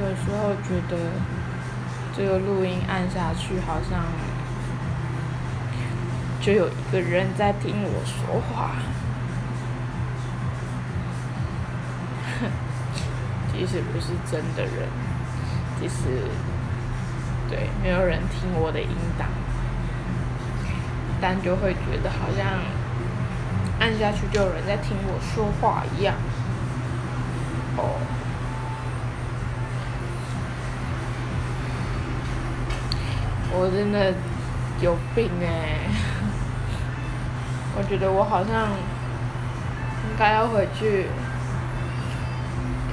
有时候觉得这个录音按下去，好像就有一个人在听我说话。即使不是真的人，即使对没有人听我的音档，但就会觉得好像按下去就有人在听我说话一样。哦，我真的有病哎！我觉得我好像应该要回去。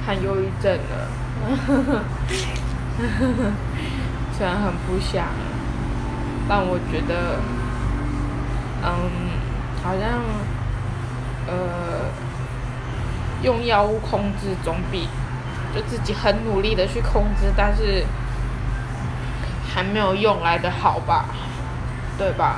看忧郁症了，虽然很不想，但我觉得，嗯，好像，呃，用药物控制总比就自己很努力的去控制，但是还没有用来的好吧，对吧？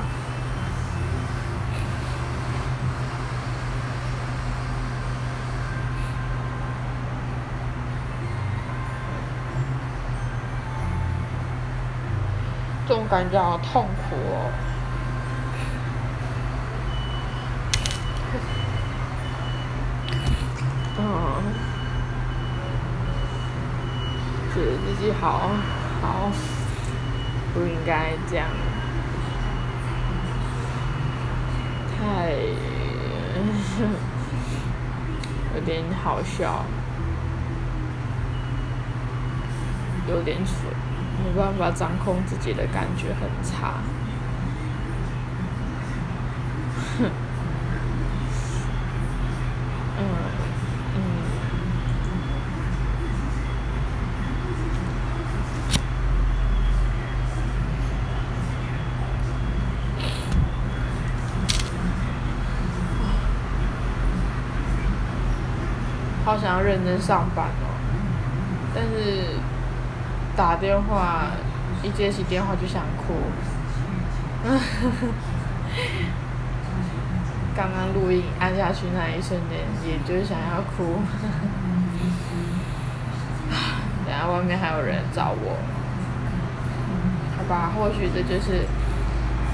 这种感觉好痛苦哦。嗯，觉得自己好好不应该这样，太 有点好笑，有点蠢。没办法掌控自己的感觉很差，哼，嗯嗯，好想要认真上班哦，但是。打电话，一接起电话就想哭。刚刚录音按下去那一瞬间，也就是想要哭。等下外面还有人找我，好吧？或许这就是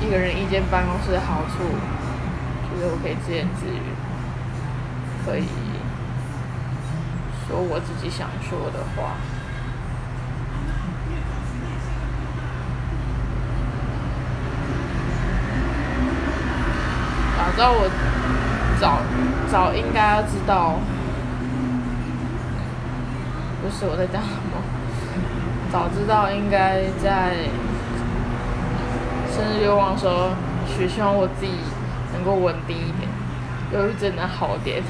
一个人一间办公室的好处，就是我可以自言自语，可以说我自己想说的话。早知道我早早应该要知道，不是我在讲什么，早知道应该在生日愿望时候，许希望我自己能够稳定一点，忧郁症能好点。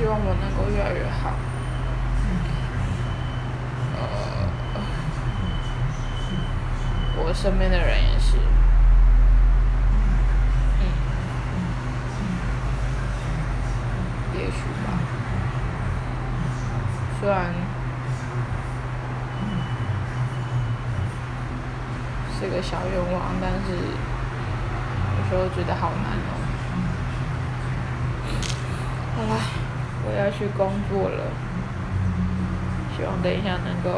希望我能够越来越好。呃，我身边的人也是。也许吧。虽然是个小愿望，但是有时候觉得好难哦。好啦。我要去工作了，希望等一下能够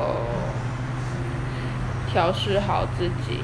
调试好自己。